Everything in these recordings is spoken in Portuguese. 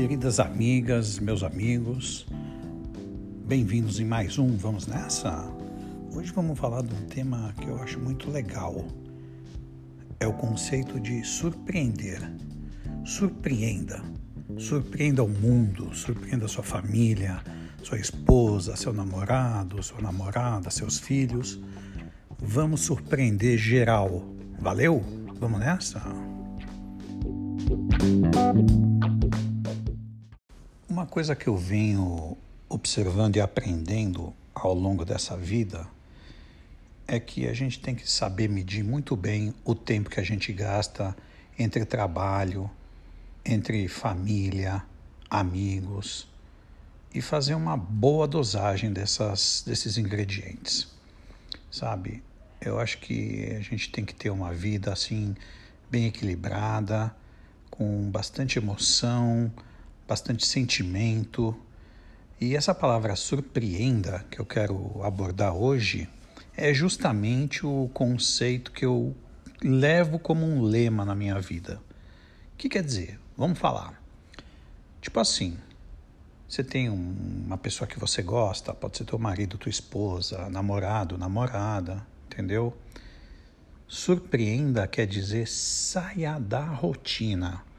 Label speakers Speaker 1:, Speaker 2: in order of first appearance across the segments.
Speaker 1: queridas amigas, meus amigos, bem-vindos em mais um Vamos Nessa? Hoje vamos falar de um tema que eu acho muito legal. É o conceito de surpreender. Surpreenda. Surpreenda o mundo, surpreenda sua família, sua esposa, seu namorado, sua namorada, seus filhos. Vamos surpreender geral. Valeu? Vamos nessa? Uma coisa que eu venho observando e aprendendo ao longo dessa vida é que a gente tem que saber medir muito bem o tempo que a gente gasta entre trabalho, entre família, amigos e fazer uma boa dosagem dessas, desses ingredientes. Sabe? Eu acho que a gente tem que ter uma vida assim bem equilibrada, com bastante emoção, bastante sentimento. E essa palavra surpreenda que eu quero abordar hoje é justamente o conceito que eu levo como um lema na minha vida. O que quer dizer? Vamos falar. Tipo assim, você tem um, uma pessoa que você gosta, pode ser teu marido, tua esposa, namorado, namorada, entendeu? Surpreenda quer dizer saia da rotina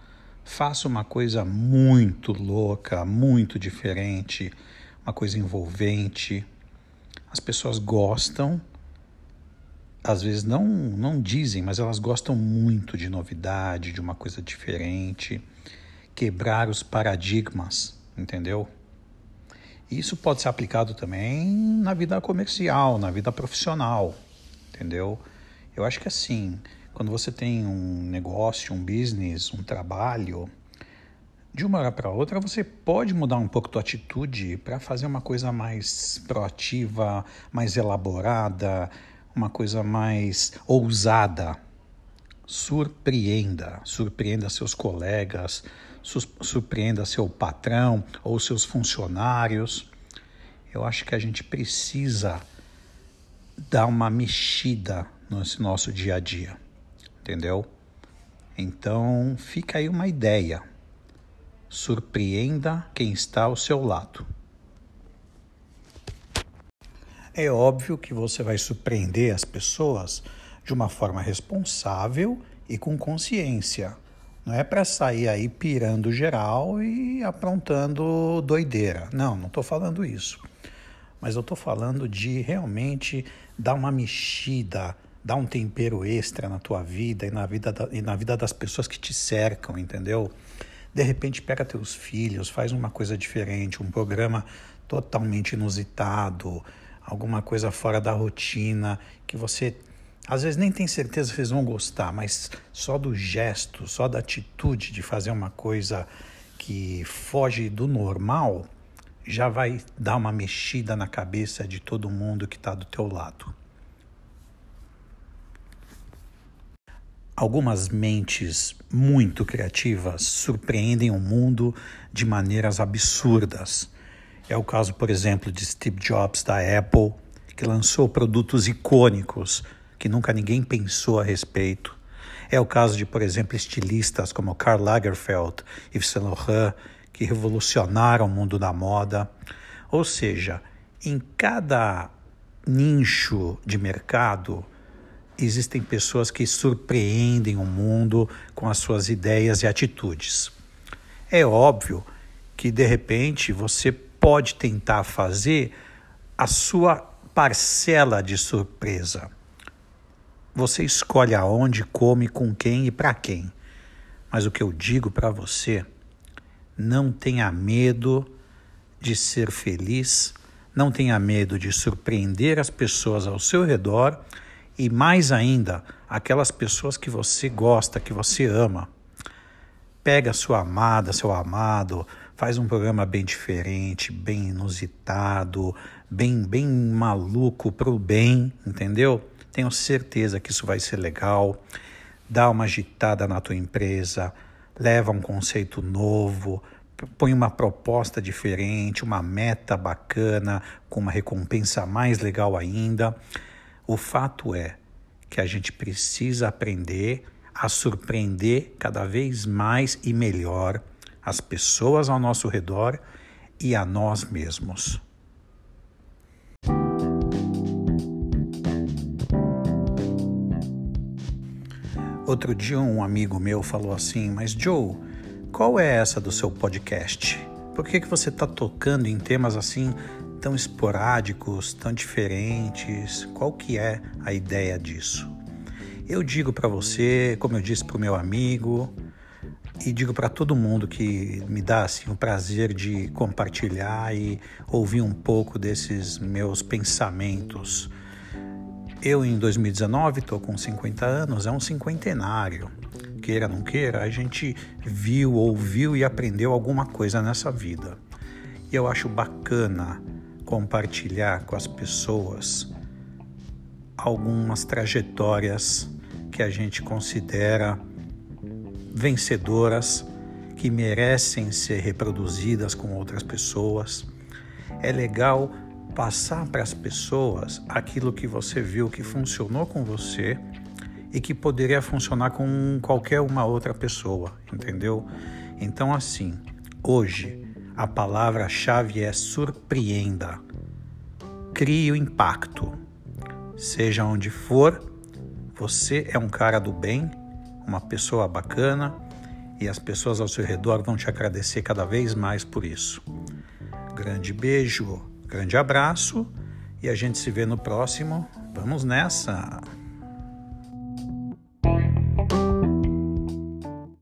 Speaker 1: faça uma coisa muito louca, muito diferente, uma coisa envolvente. As pessoas gostam, às vezes não, não dizem, mas elas gostam muito de novidade, de uma coisa diferente, quebrar os paradigmas, entendeu? Isso pode ser aplicado também na vida comercial, na vida profissional, entendeu? Eu acho que assim, quando você tem um negócio, um business, um trabalho, de uma hora para outra você pode mudar um pouco tua atitude para fazer uma coisa mais proativa, mais elaborada, uma coisa mais ousada. Surpreenda, surpreenda seus colegas, surpreenda seu patrão ou seus funcionários. Eu acho que a gente precisa dar uma mexida nesse nosso dia a dia entendeu? Então fica aí uma ideia. Surpreenda quem está ao seu lado. É óbvio que você vai surpreender as pessoas de uma forma responsável e com consciência. Não é para sair aí pirando geral e aprontando doideira. Não, não estou falando isso. Mas eu estou falando de realmente dar uma mexida dá um tempero extra na tua vida e na vida, da, e na vida das pessoas que te cercam, entendeu? De repente, pega teus filhos, faz uma coisa diferente, um programa totalmente inusitado, alguma coisa fora da rotina, que você às vezes nem tem certeza se eles vão gostar, mas só do gesto, só da atitude de fazer uma coisa que foge do normal, já vai dar uma mexida na cabeça de todo mundo que está do teu lado. Algumas mentes muito criativas surpreendem o mundo de maneiras absurdas. É o caso, por exemplo, de Steve Jobs da Apple, que lançou produtos icônicos que nunca ninguém pensou a respeito. É o caso de, por exemplo, estilistas como Karl Lagerfeld e Yves Saint Laurent, que revolucionaram o mundo da moda. Ou seja, em cada nicho de mercado existem pessoas que surpreendem o mundo com as suas ideias e atitudes. É óbvio que de repente você pode tentar fazer a sua parcela de surpresa. Você escolhe aonde, come, com quem e para quem. Mas o que eu digo para você, não tenha medo de ser feliz, não tenha medo de surpreender as pessoas ao seu redor e mais ainda, aquelas pessoas que você gosta, que você ama. Pega sua amada, seu amado, faz um programa bem diferente, bem inusitado, bem bem maluco pro bem, entendeu? Tenho certeza que isso vai ser legal. Dá uma agitada na tua empresa, leva um conceito novo, põe uma proposta diferente, uma meta bacana, com uma recompensa mais legal ainda. O fato é que a gente precisa aprender a surpreender cada vez mais e melhor as pessoas ao nosso redor e a nós mesmos. Outro dia um amigo meu falou assim: Mas Joe, qual é essa do seu podcast? Por que, que você está tocando em temas assim tão esporádicos, tão diferentes? Qual que é a ideia disso? Eu digo para você, como eu disse para o meu amigo, e digo para todo mundo que me dá assim, o prazer de compartilhar e ouvir um pouco desses meus pensamentos. Eu, em 2019, estou com 50 anos, é um cinquentenário. Queira ou não queira, a gente viu, ouviu e aprendeu alguma coisa nessa vida. E eu acho bacana compartilhar com as pessoas algumas trajetórias que a gente considera vencedoras, que merecem ser reproduzidas com outras pessoas. É legal passar para as pessoas aquilo que você viu que funcionou com você e que poderia funcionar com qualquer uma outra pessoa, entendeu? Então, assim, hoje a palavra-chave é surpreenda. Crie o impacto. Seja onde for, você é um cara do bem, uma pessoa bacana e as pessoas ao seu redor vão te agradecer cada vez mais por isso. Grande beijo, grande abraço e a gente se vê no próximo. Vamos nessa!